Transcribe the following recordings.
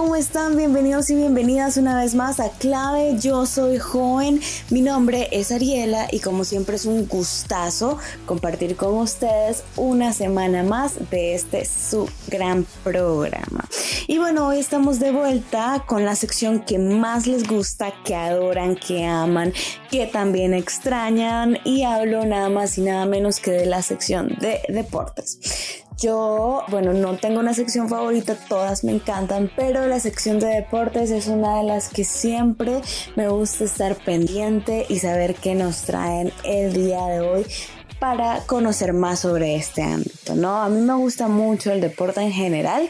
¿Cómo están? Bienvenidos y bienvenidas una vez más a Clave. Yo soy joven, mi nombre es Ariela y como siempre es un gustazo compartir con ustedes una semana más de este su gran programa. Y bueno, hoy estamos de vuelta con la sección que más les gusta, que adoran, que aman, que también extrañan y hablo nada más y nada menos que de la sección de deportes. Yo, bueno, no tengo una sección favorita, todas me encantan, pero la sección de deportes es una de las que siempre me gusta estar pendiente y saber qué nos traen el día de hoy para conocer más sobre este ámbito, ¿no? A mí me gusta mucho el deporte en general,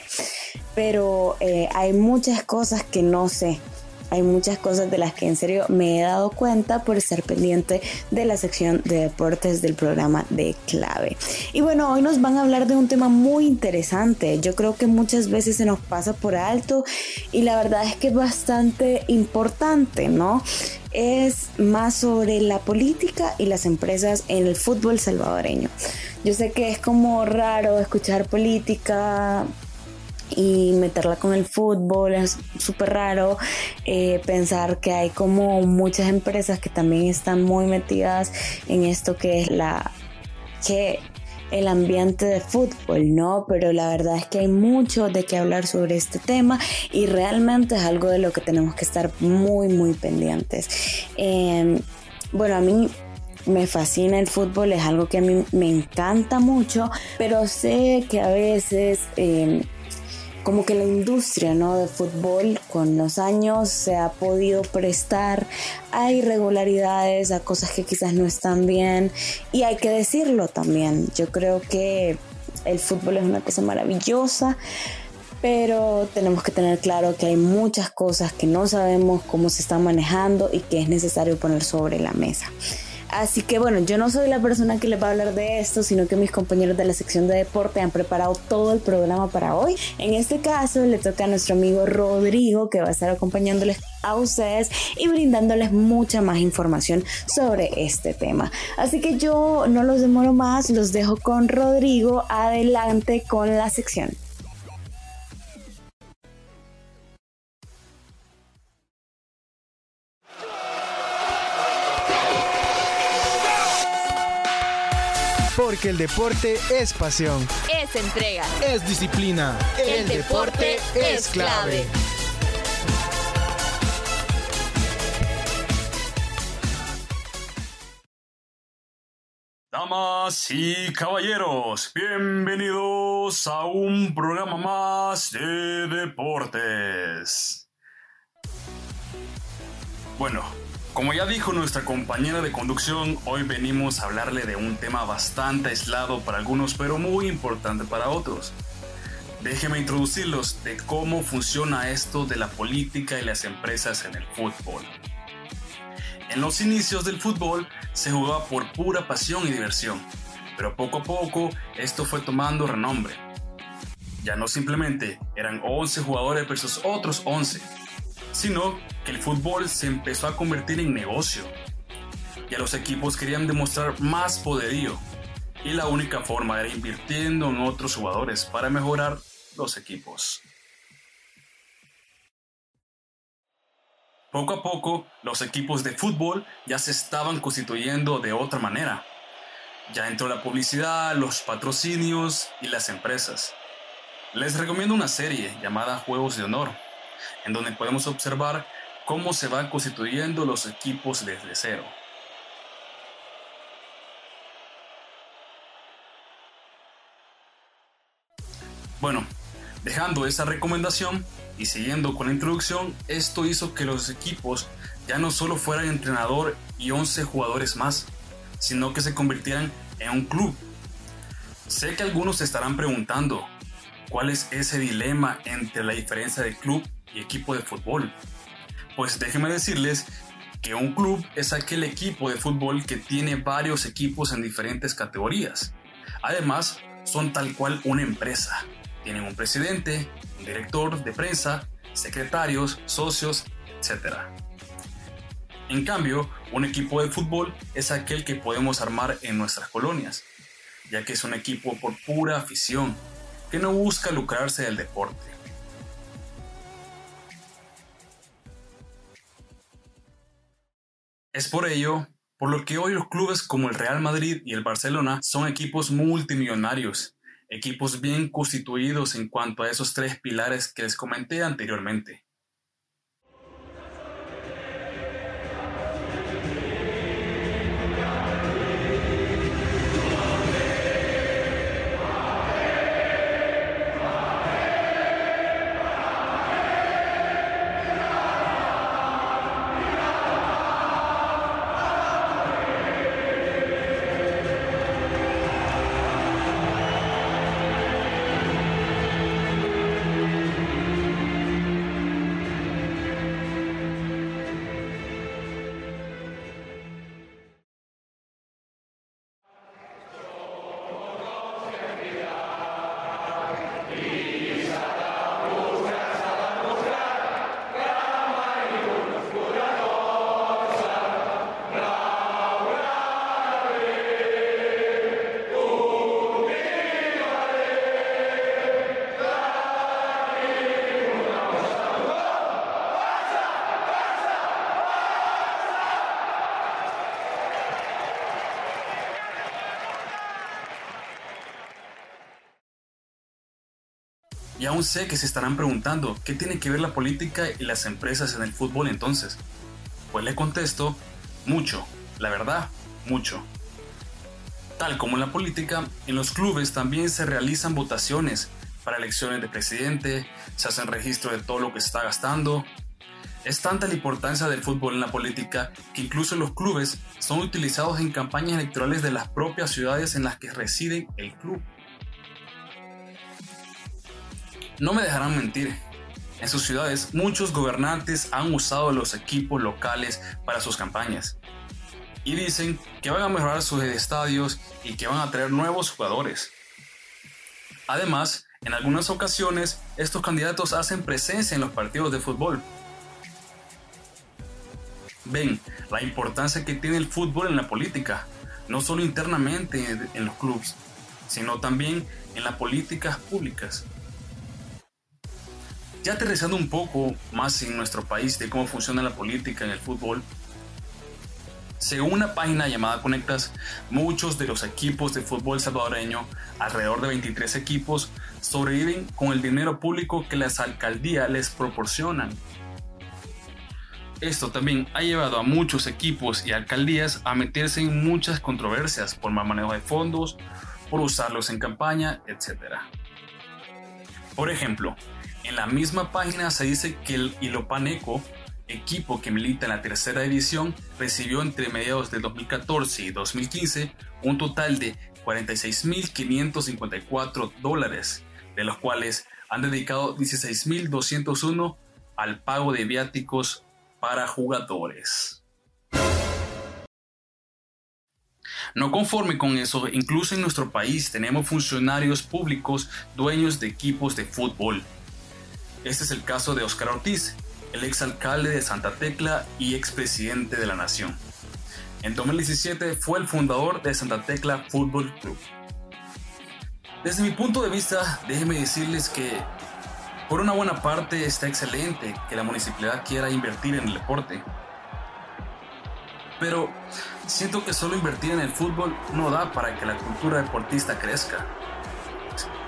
pero eh, hay muchas cosas que no sé hay muchas cosas de las que en serio me he dado cuenta por estar pendiente de la sección de deportes del programa de clave. Y bueno, hoy nos van a hablar de un tema muy interesante. Yo creo que muchas veces se nos pasa por alto y la verdad es que es bastante importante, ¿no? Es más sobre la política y las empresas en el fútbol salvadoreño. Yo sé que es como raro escuchar política y meterla con el fútbol es súper raro eh, pensar que hay como muchas empresas que también están muy metidas en esto que es la que el ambiente de fútbol, ¿no? Pero la verdad es que hay mucho de qué hablar sobre este tema y realmente es algo de lo que tenemos que estar muy, muy pendientes. Em, bueno, a mí me fascina el fútbol, es algo que a mí me encanta mucho, pero sé que a veces... Em, como que la industria ¿no? de fútbol con los años se ha podido prestar a irregularidades, a cosas que quizás no están bien y hay que decirlo también. Yo creo que el fútbol es una cosa maravillosa, pero tenemos que tener claro que hay muchas cosas que no sabemos cómo se están manejando y que es necesario poner sobre la mesa. Así que bueno, yo no soy la persona que les va a hablar de esto, sino que mis compañeros de la sección de deporte han preparado todo el programa para hoy. En este caso le toca a nuestro amigo Rodrigo que va a estar acompañándoles a ustedes y brindándoles mucha más información sobre este tema. Así que yo no los demoro más, los dejo con Rodrigo. Adelante con la sección. Porque el deporte es pasión. Es entrega. Es disciplina. El, deporte, es clave. Damas y caballeros, bienvenidos a un programa más de deportes. Bueno, como ya dijo nuestra compañera de conducción, hoy venimos a hablarle de un tema bastante aislado para algunos, pero muy importante para otros. Déjeme introducirlos de cómo funciona esto de la política y las empresas en el fútbol. En los inicios del fútbol se jugaba por pura pasión y diversión, pero poco a poco esto fue tomando renombre. Ya no simplemente eran 11 jugadores versus otros 11, sino el fútbol se empezó a convertir en negocio. Ya los equipos querían demostrar más poderío y la única forma era invirtiendo en otros jugadores para mejorar los equipos. Poco a poco, los equipos de fútbol ya se estaban constituyendo de otra manera. Ya entró la publicidad, los patrocinios y las empresas. Les recomiendo una serie llamada Juegos de Honor, en donde podemos observar cómo se van constituyendo los equipos desde cero. Bueno, dejando esa recomendación y siguiendo con la introducción, esto hizo que los equipos ya no solo fueran entrenador y 11 jugadores más, sino que se convirtieran en un club. Sé que algunos se estarán preguntando, ¿cuál es ese dilema entre la diferencia de club y equipo de fútbol. Pues déjenme decirles que un club es aquel equipo de fútbol que tiene varios equipos en diferentes categorías. Además, son tal cual una empresa. Tienen un presidente, un director de prensa, secretarios, socios, etc. En cambio, un equipo de fútbol es aquel que podemos armar en nuestras colonias, ya que es un equipo por pura afición, que no busca lucrarse del deporte. Es por ello por lo que hoy los clubes como el Real Madrid y el Barcelona son equipos multimillonarios, equipos bien constituidos en cuanto a esos tres pilares que les comenté anteriormente. Aún sé que se estarán preguntando, ¿qué tiene que ver la política y las empresas en el fútbol entonces? Pues le contesto, mucho, la verdad, mucho. Tal como en la política, en los clubes también se realizan votaciones para elecciones de presidente, se hacen registro de todo lo que se está gastando. Es tanta la importancia del fútbol en la política que incluso los clubes son utilizados en campañas electorales de las propias ciudades en las que reside el club. No me dejarán mentir. En sus ciudades, muchos gobernantes han usado los equipos locales para sus campañas. Y dicen que van a mejorar sus estadios y que van a traer nuevos jugadores. Además, en algunas ocasiones, estos candidatos hacen presencia en los partidos de fútbol. Ven la importancia que tiene el fútbol en la política, no solo internamente en los clubes, sino también en las políticas públicas. Ya aterrizando un poco más en nuestro país de cómo funciona la política en el fútbol, según una página llamada Conectas, muchos de los equipos de fútbol salvadoreño, alrededor de 23 equipos, sobreviven con el dinero público que las alcaldías les proporcionan. Esto también ha llevado a muchos equipos y alcaldías a meterse en muchas controversias por mal manejo de fondos, por usarlos en campaña, etc. Por ejemplo, en la misma página se dice que el Ilopaneco, equipo que milita en la tercera división, recibió entre mediados de 2014 y 2015 un total de 46.554 dólares, de los cuales han dedicado 16.201 al pago de viáticos para jugadores. No conforme con eso, incluso en nuestro país tenemos funcionarios públicos dueños de equipos de fútbol. Este es el caso de Oscar Ortiz, el exalcalde de Santa Tecla y expresidente de la Nación. En 2017 fue el fundador de Santa Tecla Fútbol Club. Desde mi punto de vista, déjenme decirles que por una buena parte está excelente que la municipalidad quiera invertir en el deporte. Pero siento que solo invertir en el fútbol no da para que la cultura deportista crezca.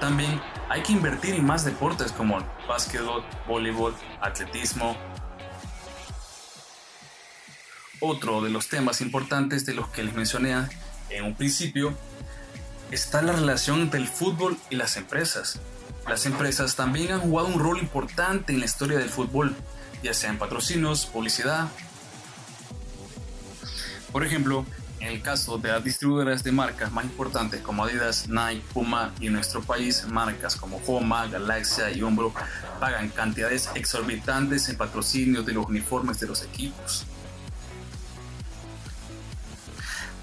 También hay que invertir en más deportes como básquetbol, voleibol, atletismo. Otro de los temas importantes de los que les mencioné en un principio está la relación entre el fútbol y las empresas. Las empresas también han jugado un rol importante en la historia del fútbol, ya sea en patrocinios, publicidad. Por ejemplo, en el caso de las distribuidoras de marcas más importantes como Adidas, Nike, Puma y en nuestro país marcas como Homa, Galaxia y Umbro pagan cantidades exorbitantes en patrocinios de los uniformes de los equipos.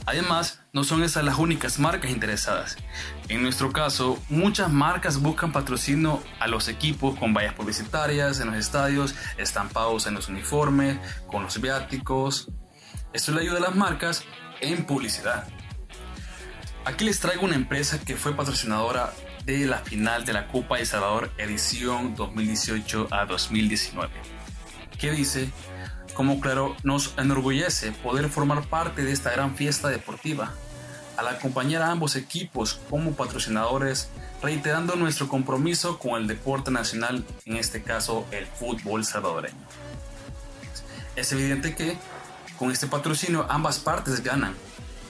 Además, no son esas las únicas marcas interesadas. En nuestro caso, muchas marcas buscan patrocinio a los equipos con vallas publicitarias en los estadios, estampados en los uniformes, con los viáticos. Esto le ayuda a las marcas en publicidad. Aquí les traigo una empresa que fue patrocinadora de la final de la Copa de Salvador edición 2018 a 2019, que dice como claro, nos enorgullece poder formar parte de esta gran fiesta deportiva, al acompañar a ambos equipos como patrocinadores, reiterando nuestro compromiso con el deporte nacional, en este caso el fútbol salvadoreño. Es evidente que con este patrocinio ambas partes ganan,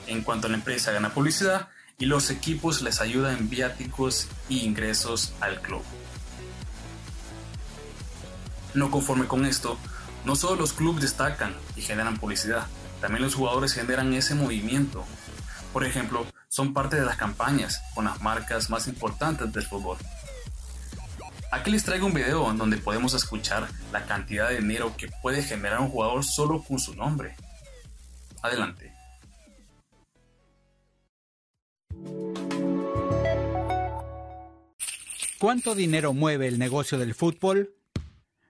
en cuanto a la empresa gana publicidad y los equipos les ayudan en viáticos y ingresos al club. No conforme con esto, no solo los clubes destacan y generan publicidad, también los jugadores generan ese movimiento. Por ejemplo, son parte de las campañas con las marcas más importantes del fútbol. Aquí les traigo un video donde podemos escuchar la cantidad de dinero que puede generar un jugador solo con su nombre. Adelante. ¿Cuánto dinero mueve el negocio del fútbol?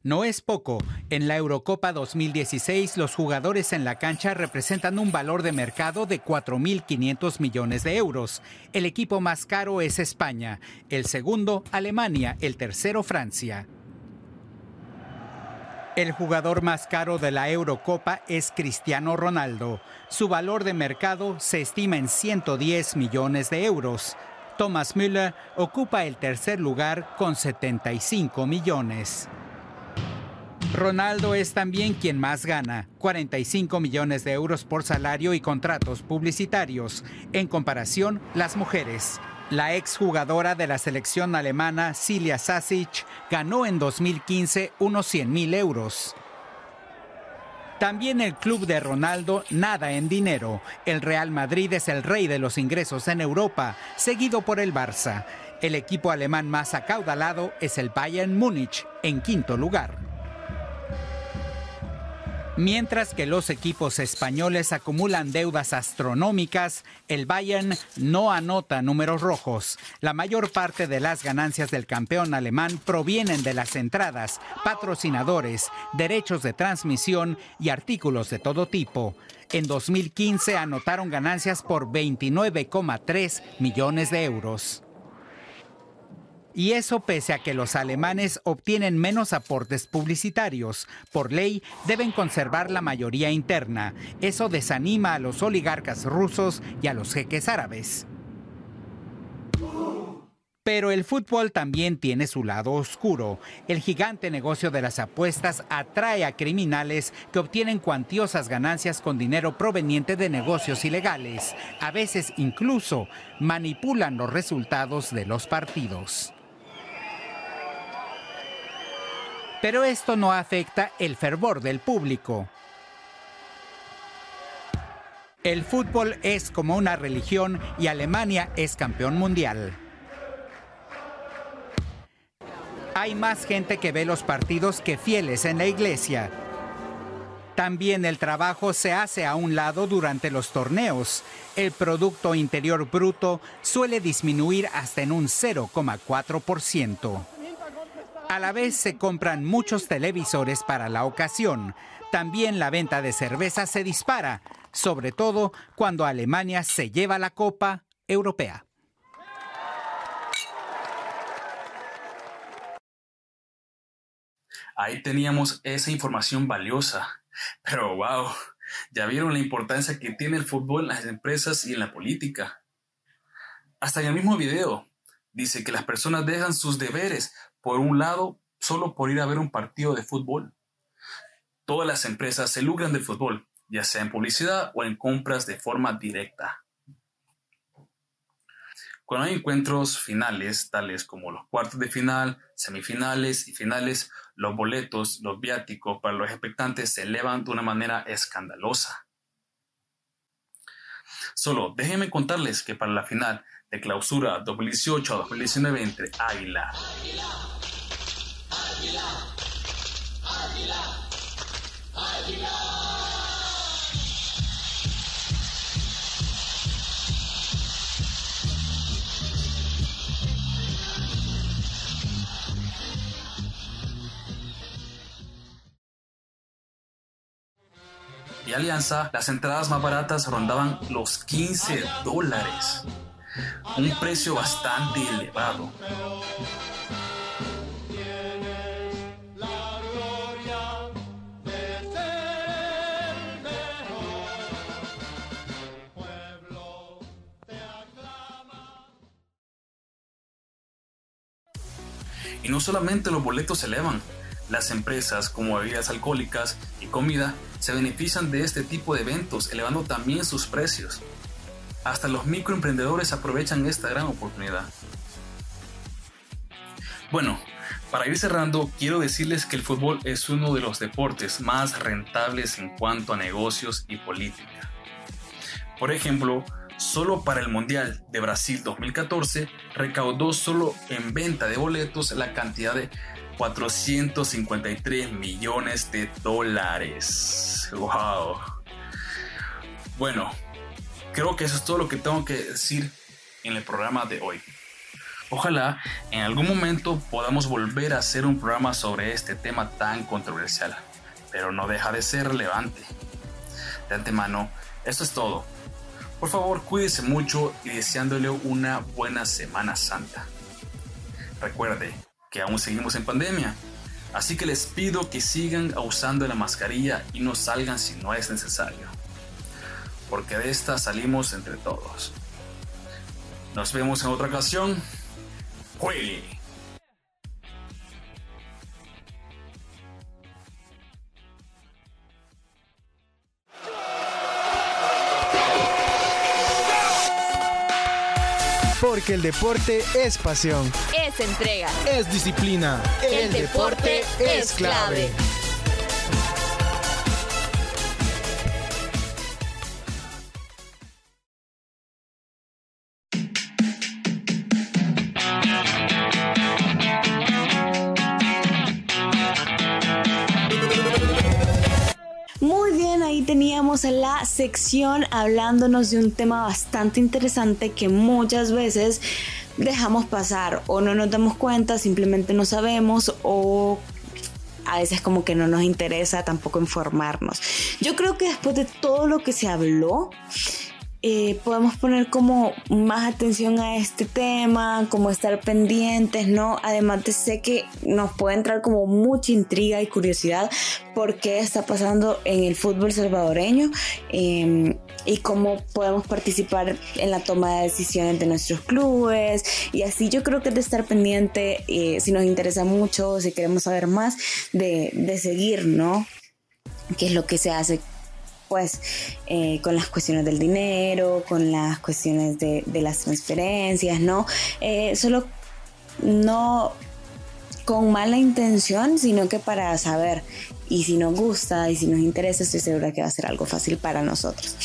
No es poco. En la Eurocopa 2016, los jugadores en la cancha representan un valor de mercado de 4.500 millones de euros. El equipo más caro es España, el segundo Alemania, el tercero Francia. El jugador más caro de la Eurocopa es Cristiano Ronaldo. Su valor de mercado se estima en 110 millones de euros. Thomas Müller ocupa el tercer lugar con 75 millones. Ronaldo es también quien más gana, 45 millones de euros por salario y contratos publicitarios. En comparación, las mujeres. La exjugadora de la selección alemana, Cilia Sasic, ganó en 2015 unos 100 mil euros. También el club de Ronaldo nada en dinero. El Real Madrid es el rey de los ingresos en Europa, seguido por el Barça. El equipo alemán más acaudalado es el Bayern Múnich, en quinto lugar. Mientras que los equipos españoles acumulan deudas astronómicas, el Bayern no anota números rojos. La mayor parte de las ganancias del campeón alemán provienen de las entradas, patrocinadores, derechos de transmisión y artículos de todo tipo. En 2015 anotaron ganancias por 29,3 millones de euros. Y eso pese a que los alemanes obtienen menos aportes publicitarios. Por ley, deben conservar la mayoría interna. Eso desanima a los oligarcas rusos y a los jeques árabes. Pero el fútbol también tiene su lado oscuro. El gigante negocio de las apuestas atrae a criminales que obtienen cuantiosas ganancias con dinero proveniente de negocios ilegales. A veces incluso manipulan los resultados de los partidos. Pero esto no afecta el fervor del público. El fútbol es como una religión y Alemania es campeón mundial. Hay más gente que ve los partidos que fieles en la iglesia. También el trabajo se hace a un lado durante los torneos. El Producto Interior Bruto suele disminuir hasta en un 0,4%. A la vez se compran muchos televisores para la ocasión. También la venta de cerveza se dispara, sobre todo cuando Alemania se lleva la Copa Europea. Ahí teníamos esa información valiosa. Pero wow, ya vieron la importancia que tiene el fútbol en las empresas y en la política. Hasta en el mismo video dice que las personas dejan sus deberes por un lado, solo por ir a ver un partido de fútbol. Todas las empresas se lucran del fútbol, ya sea en publicidad o en compras de forma directa. Cuando hay encuentros finales, tales como los cuartos de final, semifinales y finales, los boletos, los viáticos para los expectantes se elevan de una manera escandalosa. Solo déjenme contarles que para la final de clausura 2018 a 2019 entre Águila águila, y Alianza, las entradas más baratas rondaban los 15 dólares. Un precio bastante elevado. No solamente los boletos se elevan, las empresas como bebidas alcohólicas y comida se benefician de este tipo de eventos, elevando también sus precios. Hasta los microemprendedores aprovechan esta gran oportunidad. Bueno, para ir cerrando, quiero decirles que el fútbol es uno de los deportes más rentables en cuanto a negocios y política. Por ejemplo, solo para el Mundial de Brasil 2014 recaudó solo en venta de boletos la cantidad de 453 millones de dólares. ¡Wow! Bueno, creo que eso es todo lo que tengo que decir en el programa de hoy. Ojalá en algún momento podamos volver a hacer un programa sobre este tema tan controversial, pero no deja de ser relevante. De antemano, eso es todo. Por favor, cuídese mucho y deseándole una buena Semana Santa. Recuerde que aún seguimos en pandemia, así que les pido que sigan usando la mascarilla y no salgan si no es necesario, porque de esta salimos entre todos. Nos vemos en otra ocasión. Juegue. Porque el deporte es pasión. Es entrega. Es disciplina. El, deporte, es clave. Sección hablándonos de un tema bastante interesante que muchas veces dejamos pasar o no nos damos cuenta, simplemente no sabemos o a veces como que no nos interesa tampoco informarnos. Yo creo que después de todo lo que se habló, eh, podemos poner como más atención a este tema, como estar pendientes, ¿no? Además de sé que nos puede entrar como mucha intriga y curiosidad por qué está pasando en el fútbol salvadoreño eh, y cómo podemos participar en la toma de decisiones de nuestros clubes y así yo creo que es de estar pendiente eh, si nos interesa mucho, si queremos saber más, de, de seguir, ¿no? qué es lo que se hace pues eh, con las cuestiones del dinero, con las cuestiones de, de las transferencias, ¿no? Eh, solo no con mala intención, sino que para saber y si nos gusta y si nos interesa, estoy segura que va a ser algo fácil para nosotros.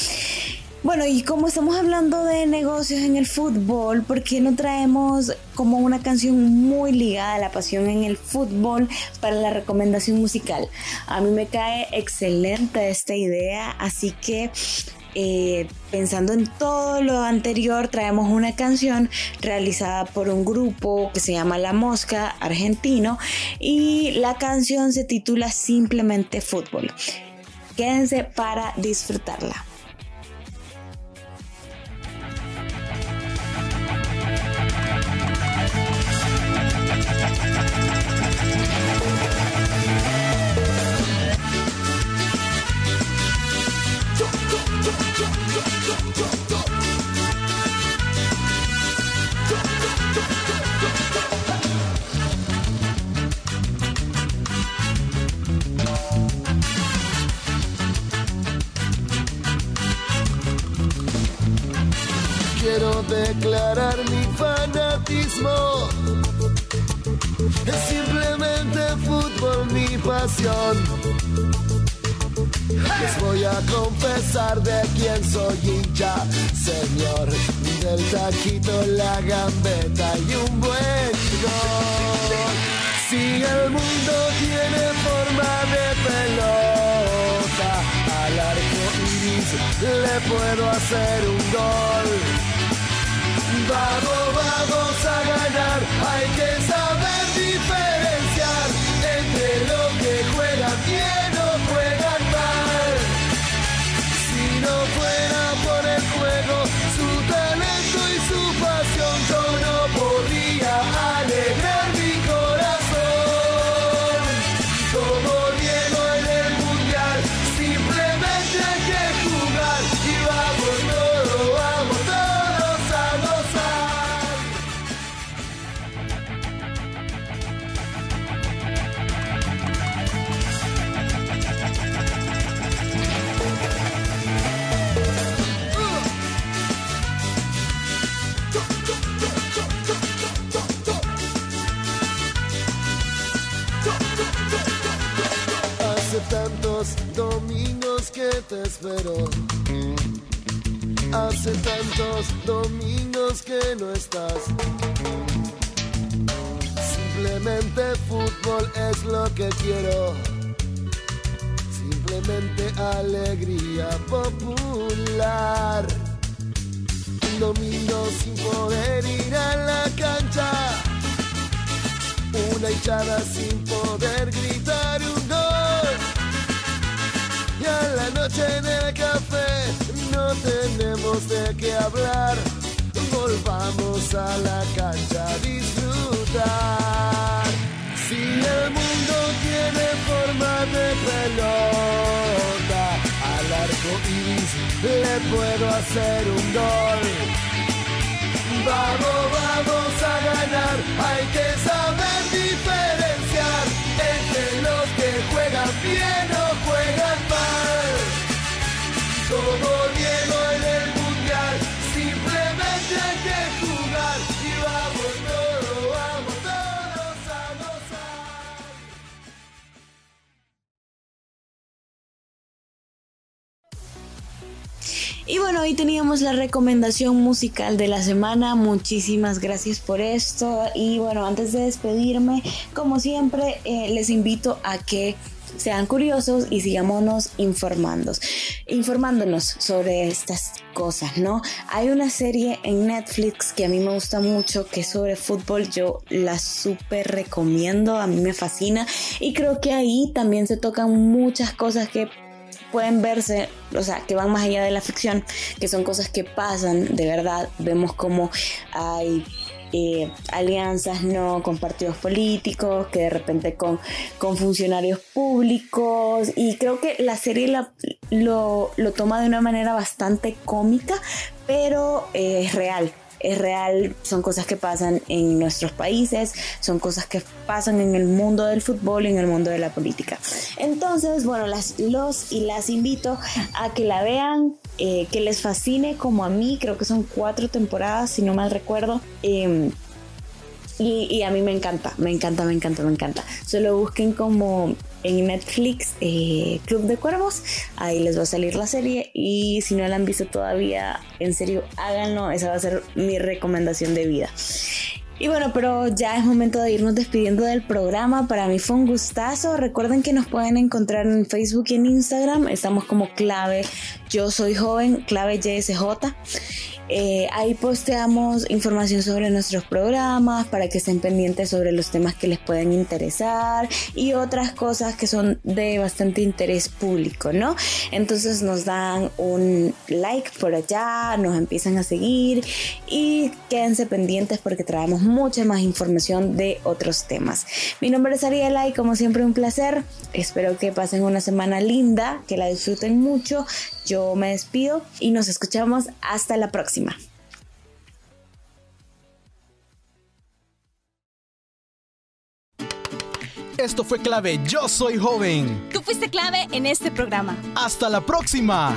Bueno, y como estamos hablando de negocios en el fútbol, ¿por qué no traemos como una canción muy ligada a la pasión en el fútbol para la recomendación musical? A mí me cae excelente esta idea, así que eh, pensando en todo lo anterior, traemos una canción realizada por un grupo que se llama La Mosca argentino y la canción se titula simplemente Fútbol. Quédense para disfrutarla. Es simplemente fútbol mi pasión. Les voy a confesar de quién soy hincha, señor. Del taquito, la gambeta y un buen gol. Si el mundo tiene forma de pelota, al arco iris le puedo hacer un gol. Vamos, vamos a ganar, hay que saber espero. Hace tantos domingos que no estás. Simplemente fútbol es lo que quiero. Simplemente alegría popular. Un domingo sin poder ir a la cancha. Una hinchada sin poder gritar un gol. La noche en el café no tenemos de qué hablar. Volvamos a la cancha a disfrutar. Si el mundo tiene forma de pelota, al arco iris le puedo hacer un gol. Vamos, vamos a ganar, hay que saber y bueno, hoy teníamos la recomendación musical de la semana. Muchísimas gracias por esto. Y bueno, antes de despedirme, como siempre, eh, les invito a que sean curiosos y sigámonos informando, informándonos sobre estas cosas, ¿no? Hay una serie en Netflix que a mí me gusta mucho, que es sobre fútbol, yo la súper recomiendo, a mí me fascina y creo que ahí también se tocan muchas cosas que pueden verse, o sea, que van más allá de la ficción, que son cosas que pasan de verdad. Vemos como hay eh, alianzas no con partidos políticos, que de repente con, con funcionarios públicos, y creo que la serie la- lo, lo toma de una manera bastante cómica, pero eh, es real. Es real, son cosas que pasan en nuestros países, son cosas que pasan en el mundo del fútbol y en el mundo de la política. Entonces, bueno, las, los y las invito a que la vean, eh, que les fascine como a mí, creo que son cuatro temporadas, si no mal recuerdo. Em, y, y a mí me encanta, me encanta, me encanta, me encanta. Solo busquen como en Netflix eh, Club de Cuervos, ahí les va a salir la serie. Y si no la han visto todavía, en serio, háganlo, esa va a ser mi recomendación de vida. Y bueno, pero ya es momento de irnos despidiendo del programa. Para mí fue un gustazo. Recuerden que nos pueden encontrar en Facebook y en Instagram. Estamos como clave Yo Soy Joven, clave YSJ. Eh, ahí posteamos información sobre nuestros programas para que estén pendientes sobre los temas que les pueden interesar y otras cosas que son de bastante interés público, ¿no? Entonces nos dan un like por allá, nos empiezan a seguir y quédense pendientes porque traemos mucha más información de otros temas. Mi nombre es Ariela y como siempre un placer. Espero que pasen una semana linda, que la disfruten mucho. Yo me despido y nos escuchamos hasta la próxima. Esto fue clave Yo Soy Joven. Tú fuiste clave en este programa. Hasta la próxima.